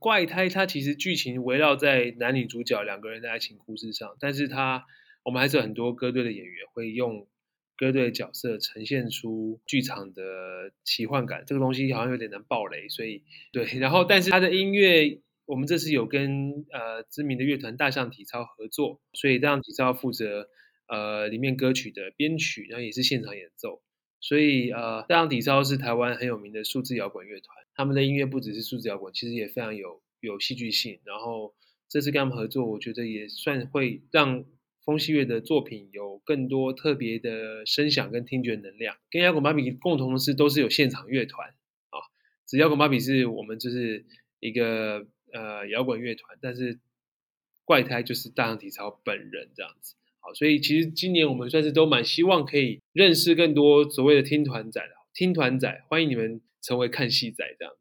怪胎它其实剧情围绕在男女主角两个人的爱情故事上，但是它我们还是有很多歌队的演员会用歌队的角色呈现出剧场的奇幻感。这个东西好像有点难爆雷，所以对。然后，但是它的音乐，我们这次有跟呃知名的乐团大象体操合作，所以大象体操负责呃里面歌曲的编曲，然后也是现场演奏。所以呃，大象体操是台湾很有名的数字摇滚乐团，他们的音乐不只是数字摇滚，其实也非常有有戏剧性。然后这次跟他们合作，我觉得也算会让风戏乐的作品有更多特别的声响跟听觉能量。跟摇滚芭比共同的是，都是有现场乐团啊。只摇滚芭比是我们就是一个呃摇滚乐团，但是怪胎就是大象体操本人这样子。好，所以其实今年我们算是都蛮希望可以认识更多所谓的听团仔听团仔，欢迎你们成为看戏仔这样。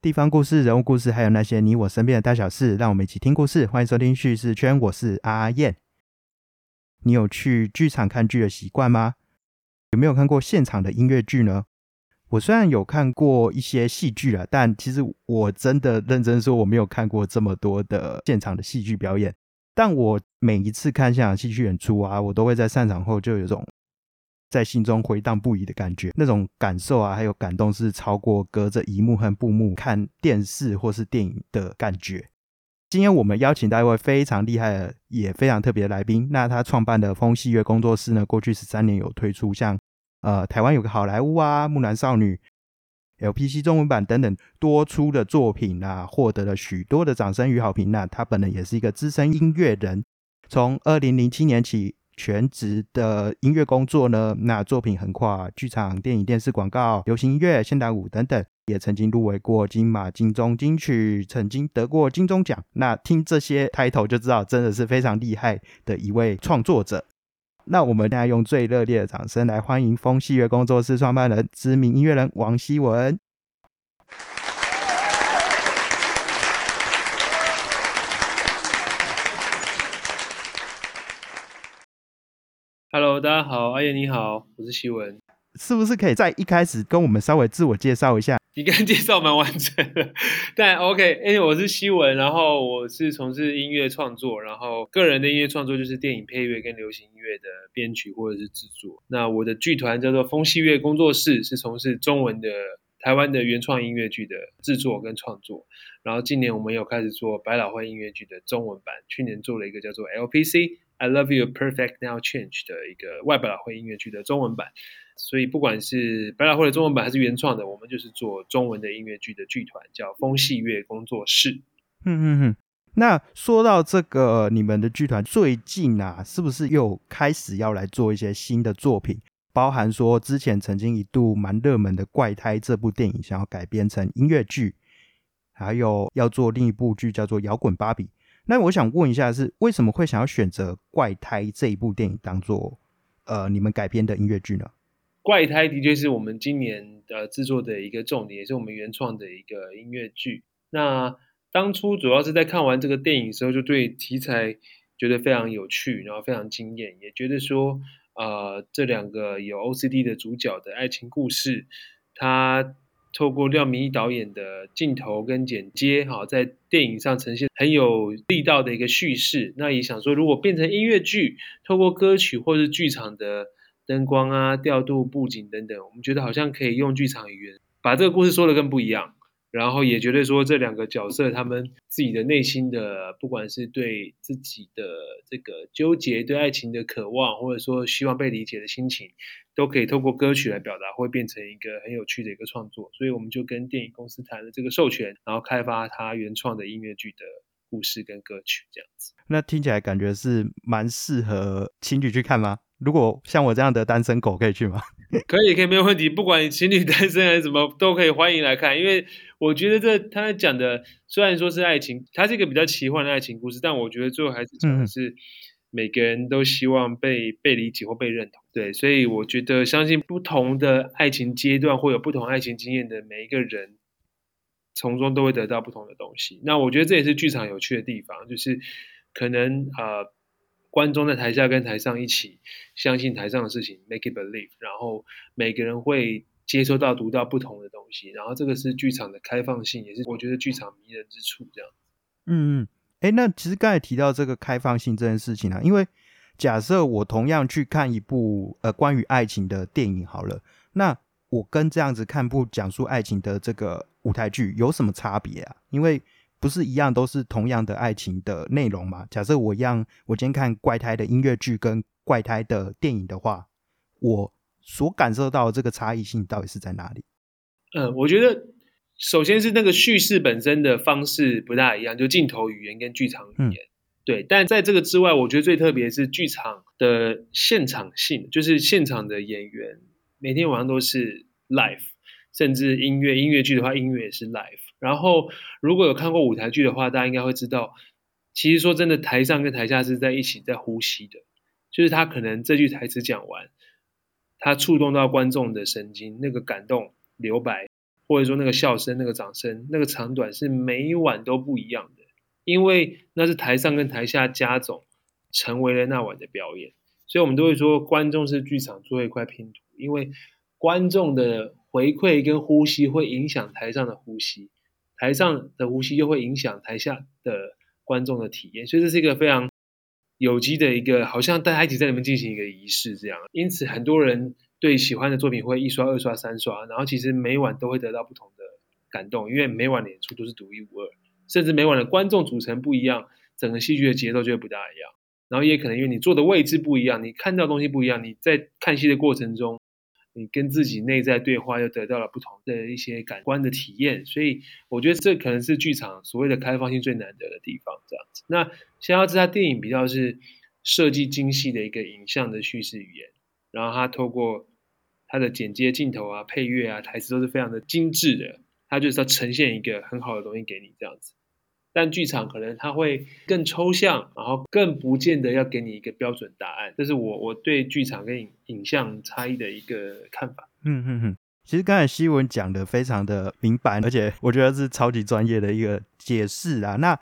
地方故事、人物故事，还有那些你我身边的大小事，让我们一起听故事。欢迎收听叙事圈，我是阿燕。你有去剧场看剧的习惯吗？有没有看过现场的音乐剧呢？我虽然有看过一些戏剧了，但其实我真的认真说，我没有看过这么多的现场的戏剧表演。但我每一次看现场戏剧演出啊，我都会在散场后就有种。在心中回荡不已的感觉，那种感受啊，还有感动是超过隔着一幕和布幕看电视或是电影的感觉。今天我们邀请到一位非常厉害的，也非常特别的来宾。那他创办的风戏乐工作室呢，过去十三年有推出像呃台湾有个好莱坞啊、木兰少女、LPC 中文版等等多出的作品啊，获得了许多的掌声与好评。那他本人也是一个资深音乐人，从二零零七年起。全职的音乐工作呢，那作品横跨剧场、电影、电视、广告、流行音乐、现代舞等等，也曾经入围过金马、金钟金曲，曾经得过金钟奖。那听这些开头就知道，真的是非常厉害的一位创作者。那我们现在用最热烈的掌声来欢迎风戏乐工作室创办人、知名音乐人王希文。Hello，大家好，阿燕你好，我是希文，是不是可以在一开始跟我们稍微自我介绍一下？你刚介绍蛮完整的，但 OK，因为我是希文，然后我是从事音乐创作，然后个人的音乐创作就是电影配乐跟流行音乐的编曲或者是制作。那我的剧团叫做风戏乐工作室，是从事中文的台湾的原创音乐剧的制作跟创作。然后今年我们有开始做百老汇音乐剧的中文版，去年做了一个叫做 LPC。I love you, perfect now change 的一个外百老汇音乐剧的中文版，所以不管是百老汇的中文版还是原创的，我们就是做中文的音乐剧的剧团，叫风戏乐工作室。嗯嗯嗯。那说到这个，你们的剧团最近啊，是不是又开始要来做一些新的作品？包含说之前曾经一度蛮热门的《怪胎》这部电影，想要改编成音乐剧，还有要做另一部剧叫做《摇滚芭比》。那我想问一下，是为什么会想要选择《怪胎》这一部电影当做呃你们改编的音乐剧呢？《怪胎》的确是我们今年呃制作的一个重点，也是我们原创的一个音乐剧。那当初主要是在看完这个电影时候，就对题材觉得非常有趣，然后非常惊艳，也觉得说呃这两个有 OCD 的主角的爱情故事，它。透过廖明义导演的镜头跟剪接，哈，在电影上呈现很有力道的一个叙事。那也想说，如果变成音乐剧，透过歌曲或是剧场的灯光啊、调度、布景等等，我们觉得好像可以用剧场语言把这个故事说的更不一样。然后也觉得说，这两个角色他们自己的内心的，不管是对自己的这个纠结、对爱情的渴望，或者说希望被理解的心情，都可以透过歌曲来表达，会变成一个很有趣的一个创作。所以我们就跟电影公司谈了这个授权，然后开发他原创的音乐剧的故事跟歌曲这样子。那听起来感觉是蛮适合情侣去看吗？如果像我这样的单身狗可以去吗？可以，可以，没有问题。不管你情侣单身还是什么，都可以欢迎来看。因为我觉得这他讲的虽然说是爱情，它是一个比较奇幻的爱情故事，但我觉得最后还是讲的是每个人都希望被被理解或被认同。对，所以我觉得相信不同的爱情阶段会有不同爱情经验的每一个人，从中都会得到不同的东西。那我觉得这也是剧场有趣的地方，就是可能呃，观众在台下跟台上一起相信台上的事情，make it believe，然后每个人会接收到、读到不同的东西，然后这个是剧场的开放性，也是我觉得剧场迷人之处。这样，嗯嗯，哎，那其实刚才提到这个开放性这件事情啊，因为假设我同样去看一部呃关于爱情的电影好了，那我跟这样子看部讲述爱情的这个舞台剧有什么差别啊？因为不是一样都是同样的爱情的内容嘛？假设我一样，我今天看怪胎的音乐剧跟怪胎的电影的话，我所感受到的这个差异性到底是在哪里？嗯，我觉得首先是那个叙事本身的方式不大一样，就镜头语言跟剧场语言。对，但在这个之外，我觉得最特别是剧场的现场性，就是现场的演员每天晚上都是 live，甚至音乐音乐剧的话，音乐也是 live。然后如果有看过舞台剧的话，大家应该会知道，其实说真的，台上跟台下是在一起在呼吸的，就是他可能这句台词讲完，他触动到观众的神经，那个感动留白，或者说那个笑声、那个掌声、那个长短是每一晚都不一样的。因为那是台上跟台下加总成为了那晚的表演，所以我们都会说观众是剧场最后一块拼图，因为观众的回馈跟呼吸会影响台上的呼吸，台上的呼吸又会影响台下的观众的体验，所以这是一个非常有机的一个，好像大家一起在里面进行一个仪式这样。因此，很多人对喜欢的作品会一刷、二刷、三刷，然后其实每晚都会得到不同的感动，因为每晚的演出都是独一无二。甚至每晚的观众组成不一样，整个戏剧的节奏就会不大一样。然后也可能因为你坐的位置不一样，你看到东西不一样，你在看戏的过程中，你跟自己内在对话，又得到了不同的一些感官的体验。所以我觉得这可能是剧场所谓的开放性最难得的地方。这样子，那《逍遥之他电影比较是设计精细的一个影像的叙事语言，然后它透过它的剪接镜头啊、配乐啊、台词都是非常的精致的，它就是要呈现一个很好的东西给你这样子。但剧场可能它会更抽象，然后更不见得要给你一个标准答案。这是我我对剧场跟影影像差异的一个看法。嗯嗯嗯，其实刚才西文讲的非常的明白，而且我觉得是超级专业的一个解释啊。那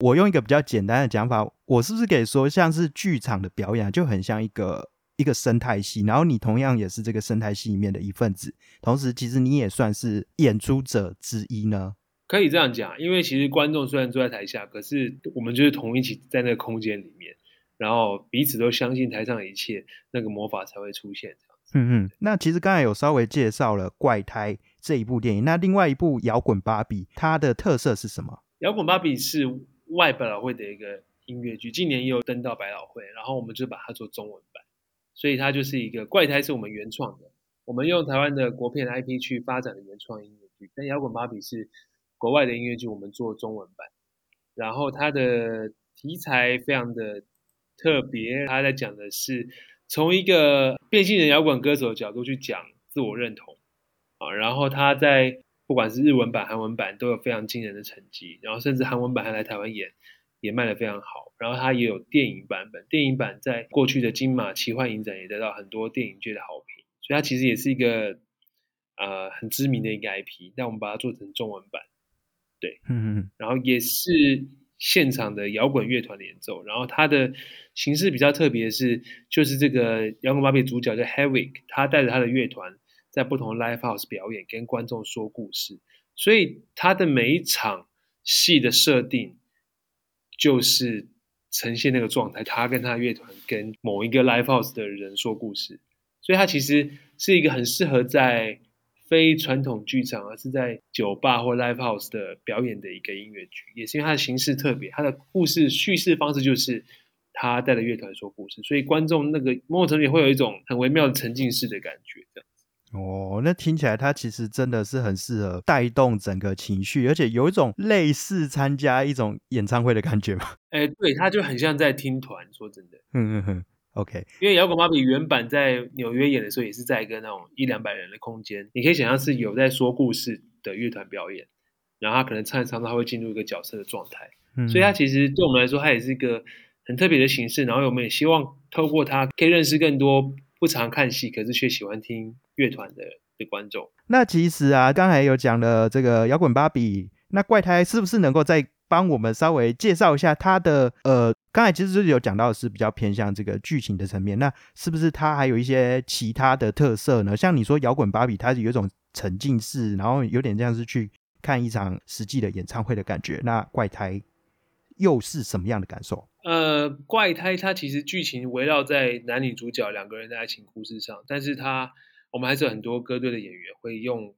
我用一个比较简单的讲法，我是不是可以说，像是剧场的表演就很像一个一个生态系，然后你同样也是这个生态系里面的一份子，同时其实你也算是演出者之一呢？可以这样讲，因为其实观众虽然坐在台下，可是我们就是同一起在那个空间里面，然后彼此都相信台上一切，那个魔法才会出现。嗯嗯。那其实刚才有稍微介绍了《怪胎》这一部电影，那另外一部《摇滚芭比》，它的特色是什么？《摇滚芭比》是外百老汇的一个音乐剧，今年也有登到百老汇，然后我们就把它做中文版，所以它就是一个《怪胎》是我们原创的，我们用台湾的国片 IP 去发展的原创音乐剧，但《摇滚芭比》是。国外的音乐剧我们做中文版，然后它的题材非常的特别，他在讲的是从一个变性人摇滚歌手的角度去讲自我认同。啊，然后他在不管是日文版、韩文版都有非常惊人的成绩，然后甚至韩文版还来台湾演，也卖得非常好，然后他也有电影版本，电影版在过去的金马奇幻影展也得到很多电影界的好评，所以它其实也是一个呃很知名的一个 IP，但我们把它做成中文版。对，嗯嗯，然后也是现场的摇滚乐团的演奏，然后它的形式比较特别，是就是这个摇滚芭比主角叫 Heavik 他带着他的乐团在不同的 live house 表演，跟观众说故事，所以他的每一场戏的设定就是呈现那个状态，他跟他乐团跟某一个 live house 的人说故事，所以他其实是一个很适合在。非传统剧场，而是在酒吧或 live house 的表演的一个音乐剧，也是因为它的形式特别，它的故事叙事方式就是他带着乐团说故事，所以观众那个某种程度会有一种很微妙的沉浸式的感觉。这样哦，那听起来它其实真的是很适合带动整个情绪，而且有一种类似参加一种演唱会的感觉嘛？哎，对，它就很像在听团。说真的，嗯嗯嗯。OK，因为摇滚芭比原版在纽约演的时候，也是在一个那种一两百人的空间，你可以想象是有在说故事的乐团表演，然后他可能唱一唱，他会进入一个角色的状态，嗯所以他其实对我们来说，他也是一个很特别的形式。然后我们也希望透过他，可以认识更多不常看戏，可是却喜欢听乐团的的观众。那其实啊，刚才有讲了这个摇滚芭比，那怪胎是不是能够再帮我们稍微介绍一下它的呃？刚才其实是有讲到是比较偏向这个剧情的层面，那是不是它还有一些其他的特色呢？像你说摇滚芭比，它是有一种沉浸式，然后有点像是去看一场实际的演唱会的感觉。那怪胎又是什么样的感受？呃，怪胎它其实剧情围绕在男女主角两个人的爱情故事上，但是它我们还是有很多歌队的演员会用。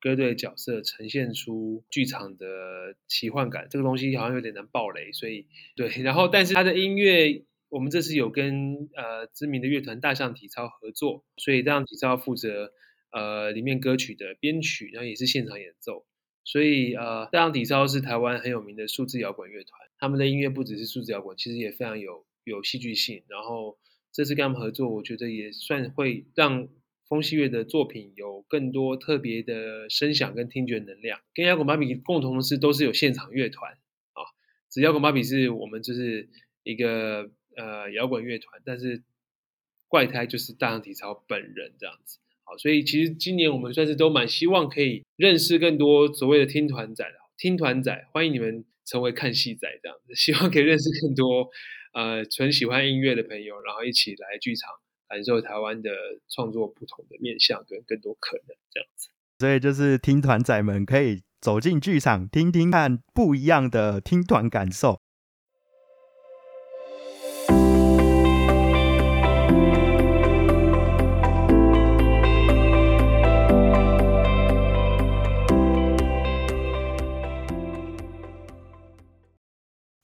歌队角色呈现出剧场的奇幻感，这个东西好像有点难爆雷，所以对。然后，但是他的音乐，我们这次有跟呃知名的乐团大象体操合作，所以大象体操负责呃里面歌曲的编曲，然后也是现场演奏。所以呃，大象体操是台湾很有名的数字摇滚乐团，他们的音乐不只是数字摇滚，其实也非常有有戏剧性。然后这次跟他们合作，我觉得也算会让。风西乐的作品有更多特别的声响跟听觉能量，跟摇滚芭比共同的是都是有现场乐团啊。只摇滚芭比是我们就是一个呃摇滚乐团，但是怪胎就是大象体操本人这样子。好，所以其实今年我们算是都蛮希望可以认识更多所谓的听团仔的听团仔，欢迎你们成为看戏仔这样子，希望可以认识更多呃纯喜欢音乐的朋友，然后一起来剧场。感受台湾的创作不同的面向跟更多可能这样子，所以就是听团仔们可以走进剧场听听看不一样的听团感受。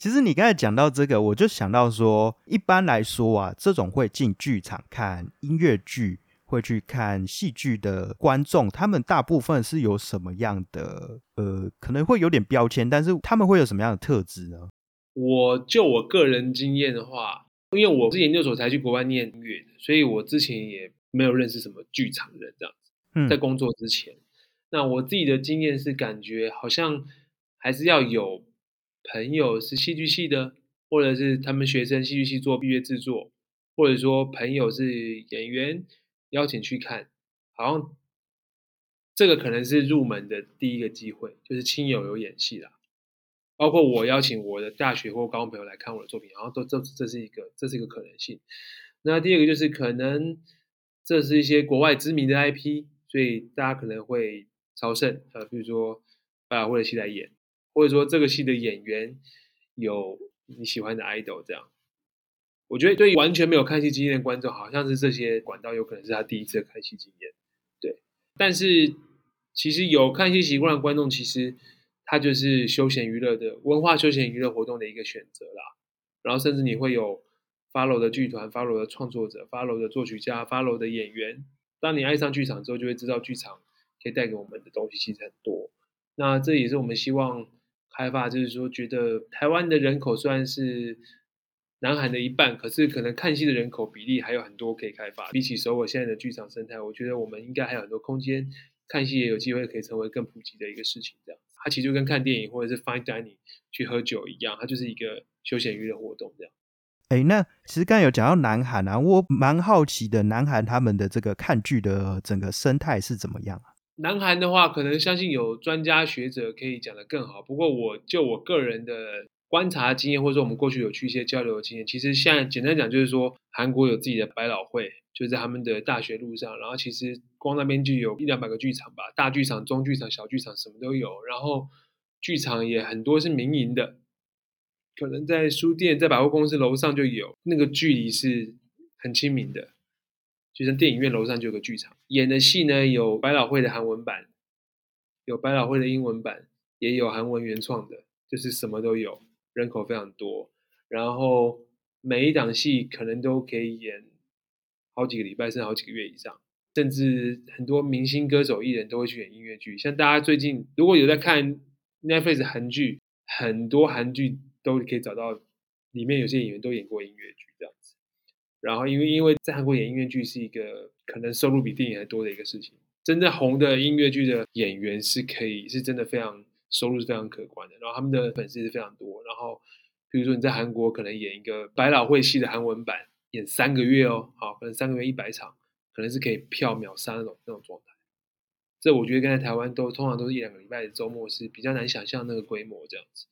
其实你刚才讲到这个，我就想到说，一般来说啊，这种会进剧场看音乐剧、会去看戏剧的观众，他们大部分是有什么样的呃，可能会有点标签，但是他们会有什么样的特质呢？我就我个人经验的话，因为我是研究所才去国外念音乐的，所以我之前也没有认识什么剧场人这样子。在工作之前，那我自己的经验是感觉好像还是要有。朋友是戏剧系的，或者是他们学生戏剧系做毕业制作，或者说朋友是演员，邀请去看，好像这个可能是入门的第一个机会，就是亲友有演戏啦。包括我邀请我的大学或高中朋友来看我的作品，然后都这这是一个这是一个可能性。那第二个就是可能这是一些国外知名的 IP，所以大家可能会朝圣，呃，比如说百老汇的戏来演。或者说这个戏的演员有你喜欢的 idol，这样，我觉得对于完全没有看戏经验的观众，好像是这些管道有可能是他第一次看戏经验，对。但是其实有看戏习惯的观众，其实他就是休闲娱乐的文化休闲娱乐活动的一个选择啦。然后甚至你会有 follow 的剧团、follow 的创作者、follow 的作曲家、follow 的演员。当你爱上剧场之后，就会知道剧场可以带给我们的东西其实很多。那这也是我们希望。开发就是说，觉得台湾的人口虽然是南韩的一半，可是可能看戏的人口比例还有很多可以开发。比起首尔现在的剧场生态，我觉得我们应该还有很多空间，看戏也有机会可以成为更普及的一个事情。这样，它其实就跟看电影或者是 fine dining 去喝酒一样，它就是一个休闲娱乐活动这样。哎，那其实刚有讲到南韩啊，我蛮好奇的，南韩他们的这个看剧的整个生态是怎么样啊？南韩的话，可能相信有专家学者可以讲得更好。不过，我就我个人的观察经验，或者说我们过去有去一些交流的经验，其实现在简单讲就是说，韩国有自己的百老汇，就在他们的大学路上。然后，其实光那边就有一两百个剧场吧，大剧场、中剧场、小剧场什么都有。然后，剧场也很多是民营的，可能在书店、在百货公司楼上就有，那个距离是很亲民的。就像电影院楼上就有个剧场，演的戏呢有百老汇的韩文版，有百老汇的英文版，也有韩文原创的，就是什么都有，人口非常多。然后每一档戏可能都可以演好几个礼拜，甚至好几个月以上。甚至很多明星歌手艺人都会去演音乐剧。像大家最近如果有在看 Netflix 韩剧，很多韩剧都可以找到，里面有些演员都演过音乐剧这样。然后，因为因为在韩国演音乐剧是一个可能收入比电影还多的一个事情，真正红的音乐剧的演员是可以是真的非常收入是非常可观的。然后他们的粉丝是非常多。然后，比如说你在韩国可能演一个百老汇戏的韩文版，演三个月哦，好，可能三个月一百场，可能是可以票秒杀那种那种状态。这我觉得跟在台湾都通常都是一两个礼拜的周末是比较难想象那个规模这样子。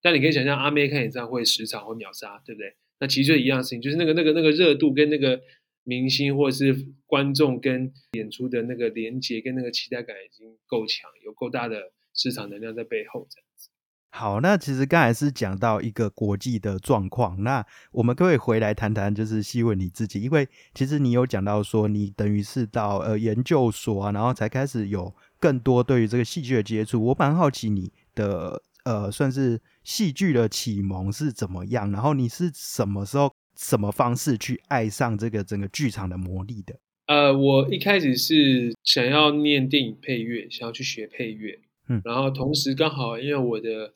但你可以想象阿妹看演唱会十场会秒杀，对不对？那其实就一样事情，就是那个那个那个热度跟那个明星或者是观众跟演出的那个连接跟那个期待感已经够强，有够大的市场能量在背后这样子。好，那其实刚才是讲到一个国际的状况，那我们可以回来谈谈，就是细问你自己，因为其实你有讲到说，你等于是到呃研究所啊，然后才开始有更多对于这个戏剧的接触。我蛮好奇你的呃，算是戏剧的启蒙是怎么样，然后你是什么时候、什么方式去爱上这个整个剧场的魔力的？呃，我一开始是想要念电影配乐，想要去学配乐，嗯，然后同时刚好因为我的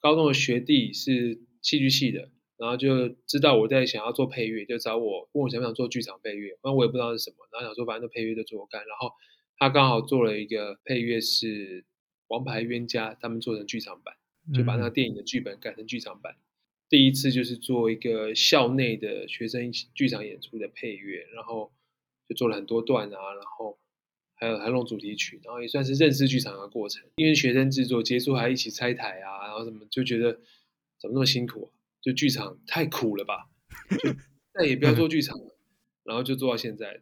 高中的学弟是戏剧系的，然后就知道我在想要做配乐，就找我问我想不想做剧场配乐，那我也不知道是什么，然后想说反正配乐就做我干，然后他刚好做了一个配乐是《王牌冤家》，他们做成剧场版，就把那个电影的剧本改成剧场版。第一次就是做一个校内的学生剧场演出的配乐，然后就做了很多段啊，然后。还有还弄主题曲，然后也算是认识剧场的过程。因为学生制作结束还一起拆台啊，然后什么就觉得怎么那么辛苦啊？就剧场太苦了吧？就 再也不要做剧场了，然后就做到现在。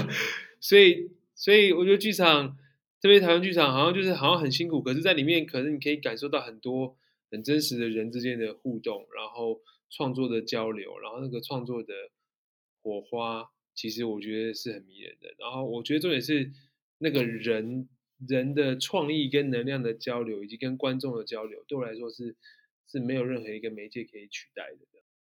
所以所以我觉得剧场，特别台湾剧场，好像就是好像很辛苦，可是在里面可能你可以感受到很多很真实的人之间的互动，然后创作的交流，然后那个创作的火花，其实我觉得是很迷人的。然后我觉得重点是。那个人人的创意跟能量的交流，以及跟观众的交流，对我来说是是没有任何一个媒介可以取代的。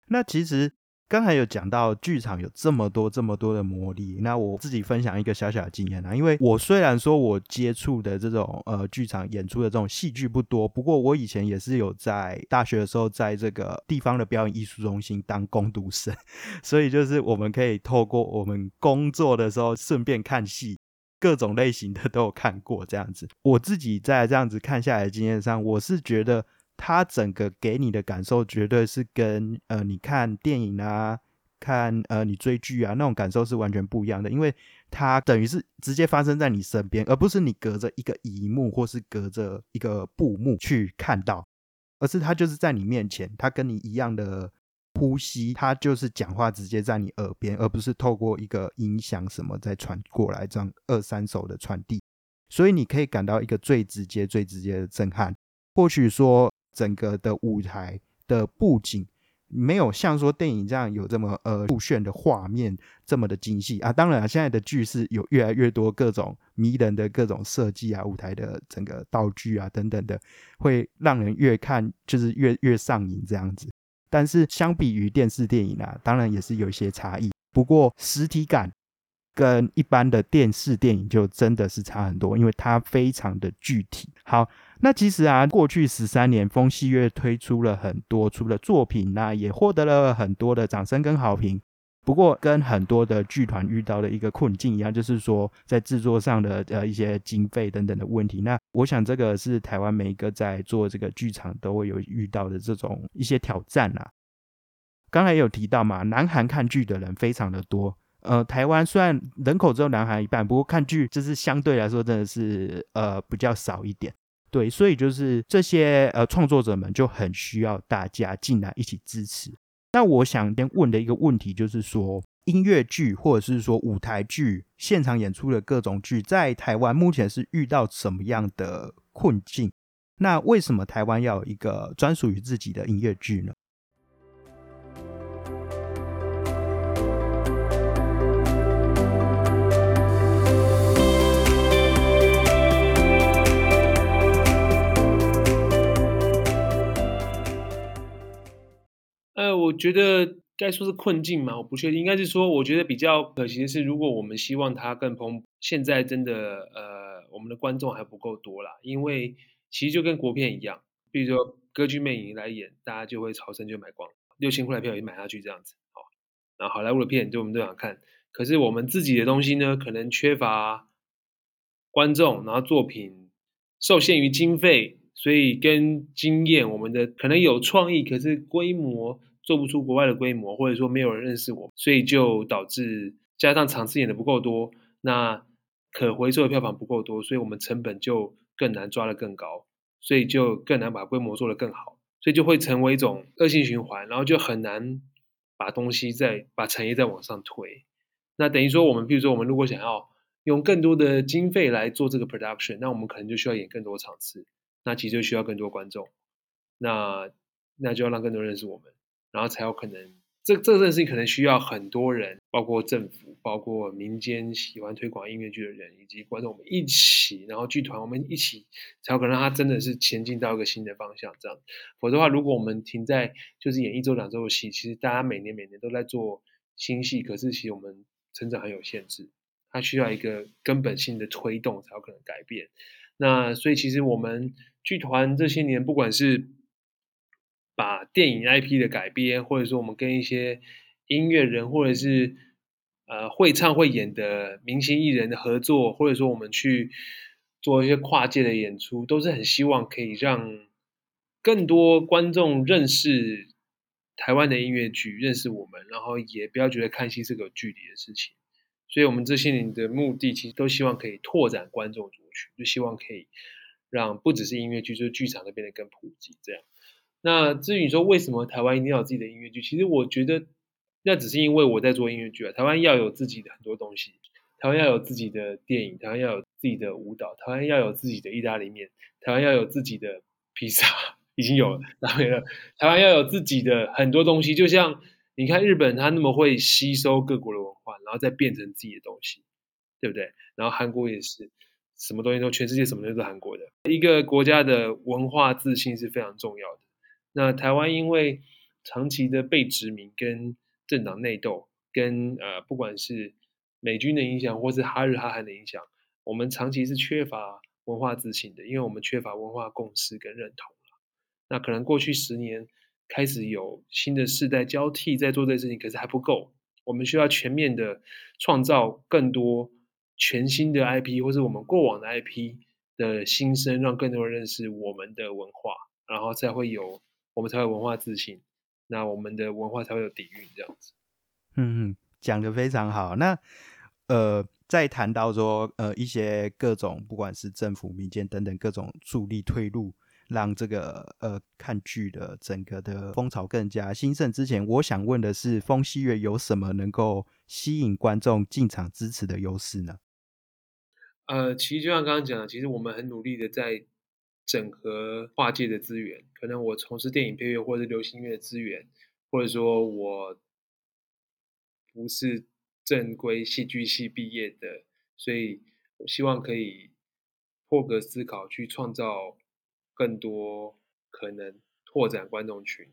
那其实刚才有讲到剧场有这么多这么多的魔力，那我自己分享一个小小的经验啊，因为我虽然说我接触的这种呃剧场演出的这种戏剧不多，不过我以前也是有在大学的时候在这个地方的表演艺术中心当工读生，所以就是我们可以透过我们工作的时候顺便看戏。各种类型的都有看过，这样子，我自己在这样子看下来的经验上，我是觉得它整个给你的感受，绝对是跟呃你看电影啊、看呃你追剧啊那种感受是完全不一样的，因为它等于是直接发生在你身边，而不是你隔着一个荧幕或是隔着一个布幕去看到，而是它就是在你面前，它跟你一样的。呼吸，它就是讲话直接在你耳边，而不是透过一个音响什么再传过来，这样二三手的传递。所以你可以感到一个最直接、最直接的震撼。或许说整个的舞台的布景没有像说电影这样有这么呃酷炫的画面这么的精细啊。当然，现在的剧是有越来越多各种迷人的各种设计啊，舞台的整个道具啊等等的，会让人越看就是越越上瘾这样子。但是相比于电视电影啊，当然也是有一些差异。不过实体感跟一般的电视电影就真的是差很多，因为它非常的具体。好，那其实啊，过去十三年，风戏月推出了很多出的作品，那也获得了很多的掌声跟好评。不过，跟很多的剧团遇到的一个困境一样，就是说在制作上的呃一些经费等等的问题。那我想这个是台湾每一个在做这个剧场都会有遇到的这种一些挑战啊。刚才有提到嘛，南韩看剧的人非常的多。呃，台湾虽然人口只有南韩一半，不过看剧就是相对来说真的是呃比较少一点。对，所以就是这些呃创作者们就很需要大家进来一起支持。那我想先问的一个问题就是说，音乐剧或者是说舞台剧现场演出的各种剧，在台湾目前是遇到什么样的困境？那为什么台湾要有一个专属于自己的音乐剧呢？我觉得该说是困境嘛，我不确定，应该是说，我觉得比较可惜的是，如果我们希望它更蓬，现在真的呃，我们的观众还不够多啦，因为其实就跟国片一样，比如说歌剧魅影来演，大家就会朝圣就买光，六千块的票也买下去这样子，好，然后好莱坞的片就我们都想看，可是我们自己的东西呢，可能缺乏观众，然后作品受限于经费，所以跟经验，我们的可能有创意，可是规模。做不出国外的规模，或者说没有人认识我，所以就导致加上场次演的不够多，那可回收的票房不够多，所以我们成本就更难抓得更高，所以就更难把规模做得更好，所以就会成为一种恶性循环，然后就很难把东西再把产业再往上推。那等于说，我们比如说，我们如果想要用更多的经费来做这个 production，那我们可能就需要演更多场次，那其实就需要更多观众，那那就要让更多人认识我们，然后才有可能。这这件事情可能需要很多人，包括政府、包括民间喜欢推广音乐剧的人，以及观众，我们一起，然后剧团我们一起，才有可能让它真的是前进到一个新的方向。这样，否则的话，如果我们停在就是演一周、两周的戏，其实大家每年每年都在做新戏，可是其实我们成长很有限制，它需要一个根本性的推动才有可能改变。那所以其实我们剧团这些年，不管是把电影 IP 的改编，或者说我们跟一些音乐人，或者是呃会唱会演的明星艺人的合作，或者说我们去做一些跨界的演出，都是很希望可以让更多观众认识台湾的音乐剧，认识我们，然后也不要觉得看戏是个距离的事情。所以，我们这些年的目的，其实都希望可以拓展观众族群，就希望可以让不只是音乐剧，就是剧场都变得更普及，这样。那至于你说为什么台湾一定要有自己的音乐剧，其实我觉得那只是因为我在做音乐剧啊。台湾要有自己的很多东西，台湾要有自己的电影，台湾要有自己的舞蹈，台湾要有自己的意大利面，台湾要有自己的披萨，已经有了，然后了。台湾要有自己的很多东西，就像你看日本，它那么会吸收各国的文化，然后再变成自己的东西，对不对？然后韩国也是，什么东西都全世界什么东西都是韩国的。一个国家的文化自信是非常重要的。那台湾因为长期的被殖民、跟政党内斗、跟呃不管是美军的影响，或是哈日哈韩的影响，我们长期是缺乏文化自信的，因为我们缺乏文化共识跟认同那可能过去十年开始有新的世代交替在做这件事情，可是还不够，我们需要全面的创造更多全新的 IP，或是我们过往的 IP 的新生，让更多人认识我们的文化，然后才会有。我们才有文化自信，那我们的文化才会有底蕴，这样子。嗯嗯，讲的非常好。那呃，在谈到说呃一些各种不管是政府、民间等等各种助力退路，让这个呃看剧的整个的风潮更加兴盛之前，我想问的是，风戏月有什么能够吸引观众进场支持的优势呢？呃，其实就像刚刚讲的，其实我们很努力的在。整合跨界的资源，可能我从事电影配乐或者流行乐的资源，或者说我不是正规戏剧系毕业的，所以我希望可以破格思考，去创造更多可能拓展观众群，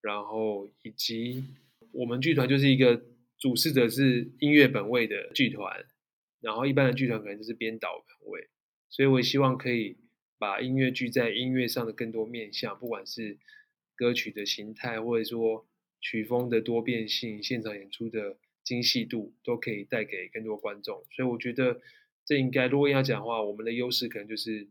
然后以及我们剧团就是一个主事者是音乐本位的剧团，然后一般的剧团可能就是编导本位，所以我希望可以。把音乐剧在音乐上的更多面向，不管是歌曲的形态，或者说曲风的多变性、现场演出的精细度，都可以带给更多观众。所以我觉得这应该，如果要讲的话，我们的优势可能就是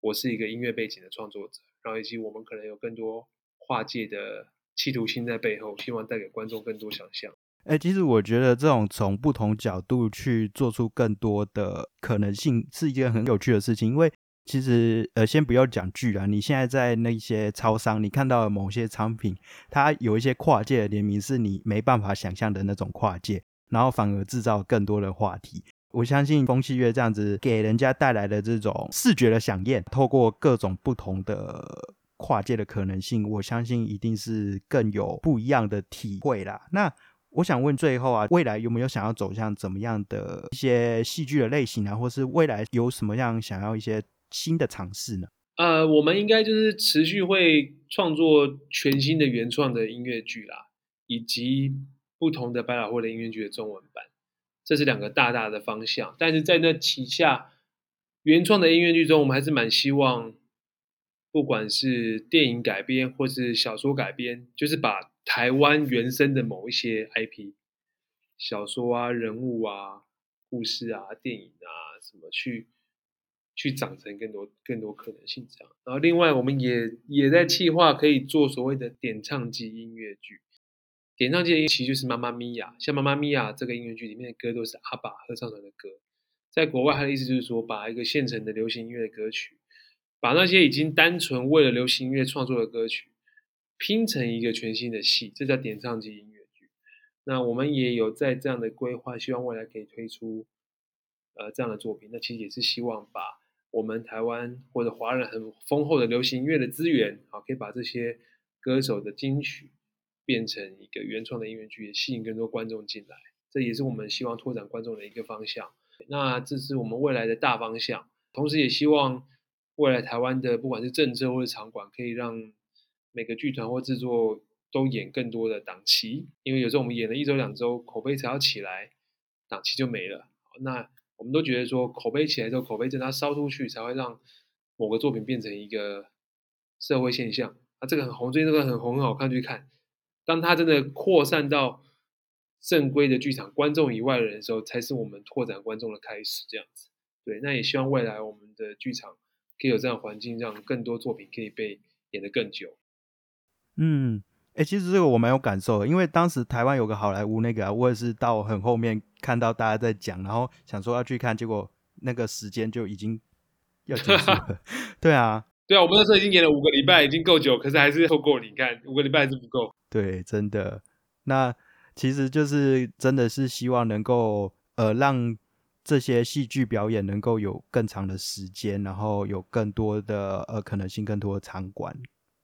我是一个音乐背景的创作者，然后以及我们可能有更多跨界的企图心在背后，希望带给观众更多想象。哎，其实我觉得这种从不同角度去做出更多的可能性，是一件很有趣的事情，因为。其实，呃，先不要讲剧啊，你现在在那些超商，你看到某些产品，它有一些跨界的联名，是你没办法想象的那种跨界，然后反而制造更多的话题。我相信风气月这样子给人家带来的这种视觉的响应，透过各种不同的跨界的可能性，我相信一定是更有不一样的体会啦。那我想问最后啊，未来有没有想要走向怎么样的一些戏剧的类型啊，或是未来有什么样想要一些？新的尝试呢？呃，我们应该就是持续会创作全新的原创的音乐剧啦，以及不同的百老汇的音乐剧的中文版，这是两个大大的方向。但是在那旗下原创的音乐剧中，我们还是蛮希望，不管是电影改编或是小说改编，就是把台湾原生的某一些 IP 小说啊、人物啊、故事啊、电影啊什么去。去长成更多更多可能性这样，然后另外我们也也在计划可以做所谓的点唱机音乐剧，点唱机其实就是妈妈咪呀，像妈妈咪呀这个音乐剧里面的歌都是阿爸合唱团的歌，在国外，他的意思就是说，把一个现成的流行音乐的歌曲，把那些已经单纯为了流行音乐创作的歌曲，拼成一个全新的戏，这叫点唱机音乐剧。那我们也有在这样的规划，希望未来可以推出呃这样的作品。那其实也是希望把我们台湾或者华人很丰厚的流行音乐的资源，好，可以把这些歌手的金曲变成一个原创的音乐剧，也吸引更多观众进来。这也是我们希望拓展观众的一个方向。那这是我们未来的大方向，同时也希望未来台湾的不管是政策或者场馆，可以让每个剧团或制作都演更多的档期。因为有时候我们演了一周两周，口碑才要起来，档期就没了。那我们都觉得说，口碑起来之后，口碑真的烧出去，才会让某个作品变成一个社会现象。啊，这个很红，最近这个很红，很好看，去看。当它真的扩散到正规的剧场观众以外的人的时候，才是我们拓展观众的开始。这样子，对。那也希望未来我们的剧场可以有这样环境，让更多作品可以被演得更久。嗯。哎，其实这个我蛮有感受，的，因为当时台湾有个好莱坞那个，啊我也是到很后面看到大家在讲，然后想说要去看，结果那个时间就已经 要结束了。对啊，对啊，我们那时候已经演了五个礼拜，已经够久，可是还是错过。你看，五个礼拜还是不够。对，真的。那其实就是真的是希望能够呃让这些戏剧表演能够有更长的时间，然后有更多的呃可能性，更多的场馆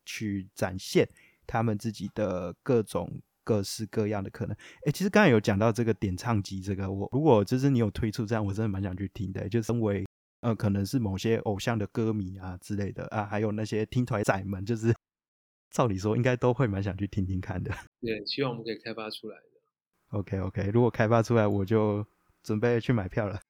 去展现。他们自己的各种各式各样的可能，哎，其实刚才有讲到这个点唱机，这个我如果就是你有推出这样，我真的蛮想去听的。就身为呃，可能是某些偶像的歌迷啊之类的啊，还有那些听团仔们，就是照理说应该都会蛮想去听听看的。对，希望我们可以开发出来的。OK OK，如果开发出来，我就准备去买票了。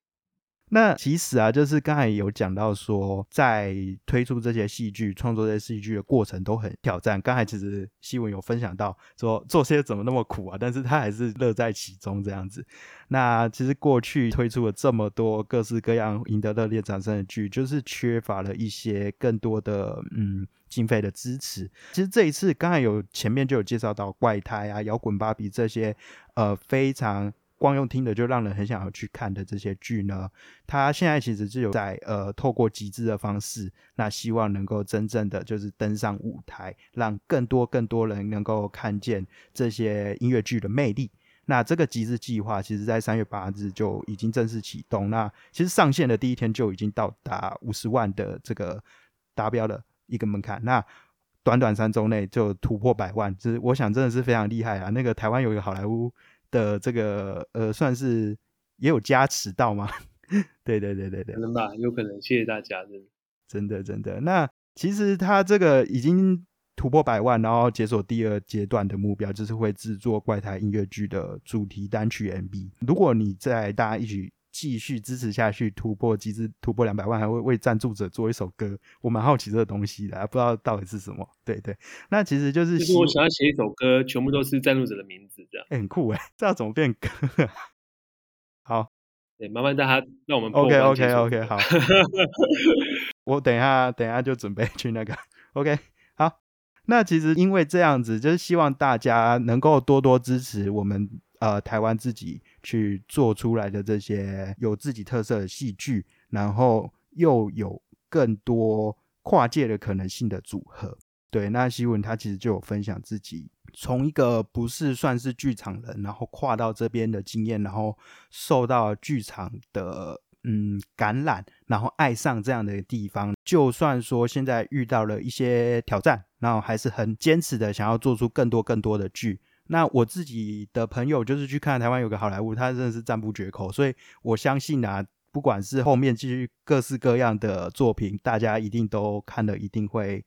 那其实啊，就是刚才有讲到说，在推出这些戏剧、创作这些戏剧的过程都很挑战。刚才其实新闻有分享到说，做些怎么那么苦啊？但是他还是乐在其中这样子。那其实过去推出了这么多各式各样赢得热烈掌声的剧，就是缺乏了一些更多的嗯经费的支持。其实这一次刚才有前面就有介绍到怪胎啊、摇滚芭比这些呃非常。光用听的就让人很想要去看的这些剧呢，它现在其实是有在呃透过集资的方式，那希望能够真正的就是登上舞台，让更多更多人能够看见这些音乐剧的魅力。那这个集资计划其实在三月八日就已经正式启动，那其实上线的第一天就已经到达五十万的这个达标的一个门槛，那短短三周内就突破百万，就是我想真的是非常厉害啊！那个台湾有一个好莱坞。的这个呃，算是也有加持到吗？对对对对对，可能吧，有可能。谢谢大家，真的真的真的。那其实他这个已经突破百万，然后解锁第二阶段的目标，就是会制作怪胎音乐剧的主题单曲 MV。如果你在大家一起。继续支持下去，突破机制突破两百万，还会为赞助者做一首歌。我蛮好奇这个东西的，不知道到底是什么。对对，那其实就是我想要写一首歌，全部都是赞助者的名字，这样很酷哎，这样怎么变歌？好，对，麻烦大家让我们 OK OK OK 好，我等一下等一下就准备去那个 OK 好。那其实因为这样子，就是希望大家能够多多支持我们。呃，台湾自己去做出来的这些有自己特色的戏剧，然后又有更多跨界的可能性的组合。对，那希文他其实就有分享自己从一个不是算是剧场人，然后跨到这边的经验，然后受到剧场的嗯感染，然后爱上这样的地方。就算说现在遇到了一些挑战，然后还是很坚持的想要做出更多更多的剧。那我自己的朋友就是去看台湾有个好莱坞，他真的是赞不绝口，所以我相信啊，不管是后面继续各式各样的作品，大家一定都看了，一定会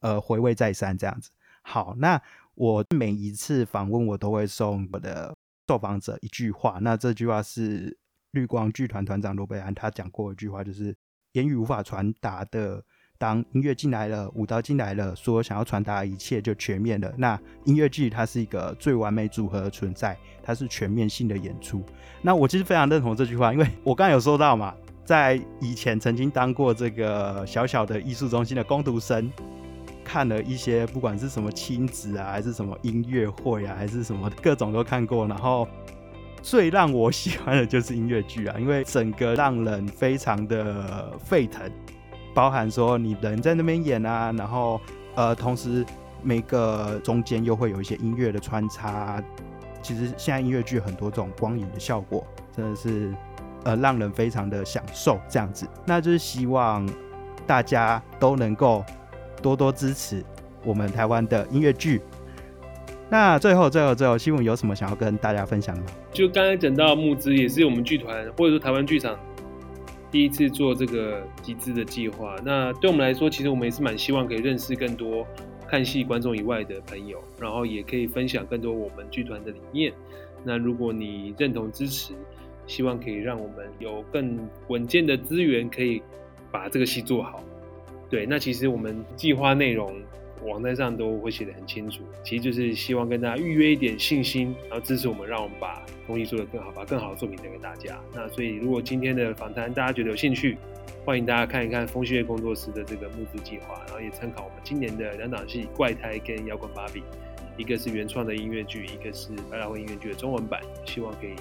呃回味再三这样子。好，那我每一次访问我都会送我的受访者一句话，那这句话是绿光剧团团长罗贝安他讲过一句话，就是言语无法传达的。当音乐进来了，舞蹈进来了，说想要传达一切就全面了。那音乐剧它是一个最完美组合的存在，它是全面性的演出。那我其实非常认同这句话，因为我刚才有说到嘛，在以前曾经当过这个小小的艺术中心的工读生，看了一些不管是什么亲子啊，还是什么音乐会啊，还是什么各种都看过，然后最让我喜欢的就是音乐剧啊，因为整个让人非常的沸腾，包含说你人在那边演啊，然后呃，同时每个中间又会有一些音乐的穿插。其实现在音乐剧很多这种光影的效果，真的是呃让人非常的享受这样子。那就是希望大家都能够多多支持我们台湾的音乐剧。那最后最后最后，希望有什么想要跟大家分享的吗？就刚才讲到募资，也是我们剧团或者说台湾剧场第一次做这个集资的计划。那对我们来说，其实我们也是蛮希望可以认识更多。看戏观众以外的朋友，然后也可以分享更多我们剧团的理念。那如果你认同支持，希望可以让我们有更稳健的资源，可以把这个戏做好。对，那其实我们计划内容网站上都会写得很清楚，其实就是希望跟大家预约一点信心，然后支持我们，让我们把东西做得更好，把更好的作品带给大家。那所以，如果今天的访谈大家觉得有兴趣，欢迎大家看一看风信月工作室的这个募资计划，然后也参考我们今年的两档戏《怪胎》跟《摇滚芭比》，一个是原创的音乐剧，一个是百老汇音乐剧的中文版，希望可以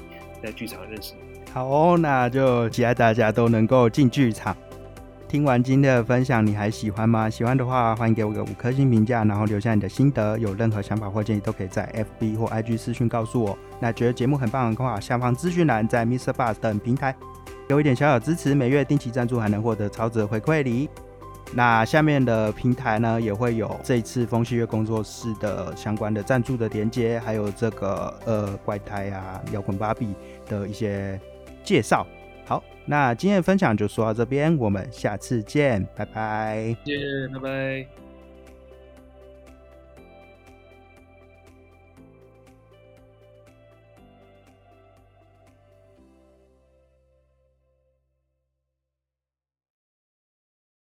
在剧场认识。好哦，那就期待大家都能够进剧场。听完今天的分享，你还喜欢吗？喜欢的话，欢迎给我个五颗星评价，然后留下你的心得。有任何想法或建议，都可以在 FB 或 IG 私讯告诉我。那觉得节目很棒的话，下方资讯栏在 Mr. Bus 等平台。有一点小小支持，每月定期赞助还能获得超值回馈礼。那下面的平台呢，也会有这一次风信月工作室的相关的赞助的连接，还有这个呃怪胎啊、摇滚芭比的一些介绍。好，那今天的分享就说到这边，我们下次见，拜拜。谢谢，拜拜。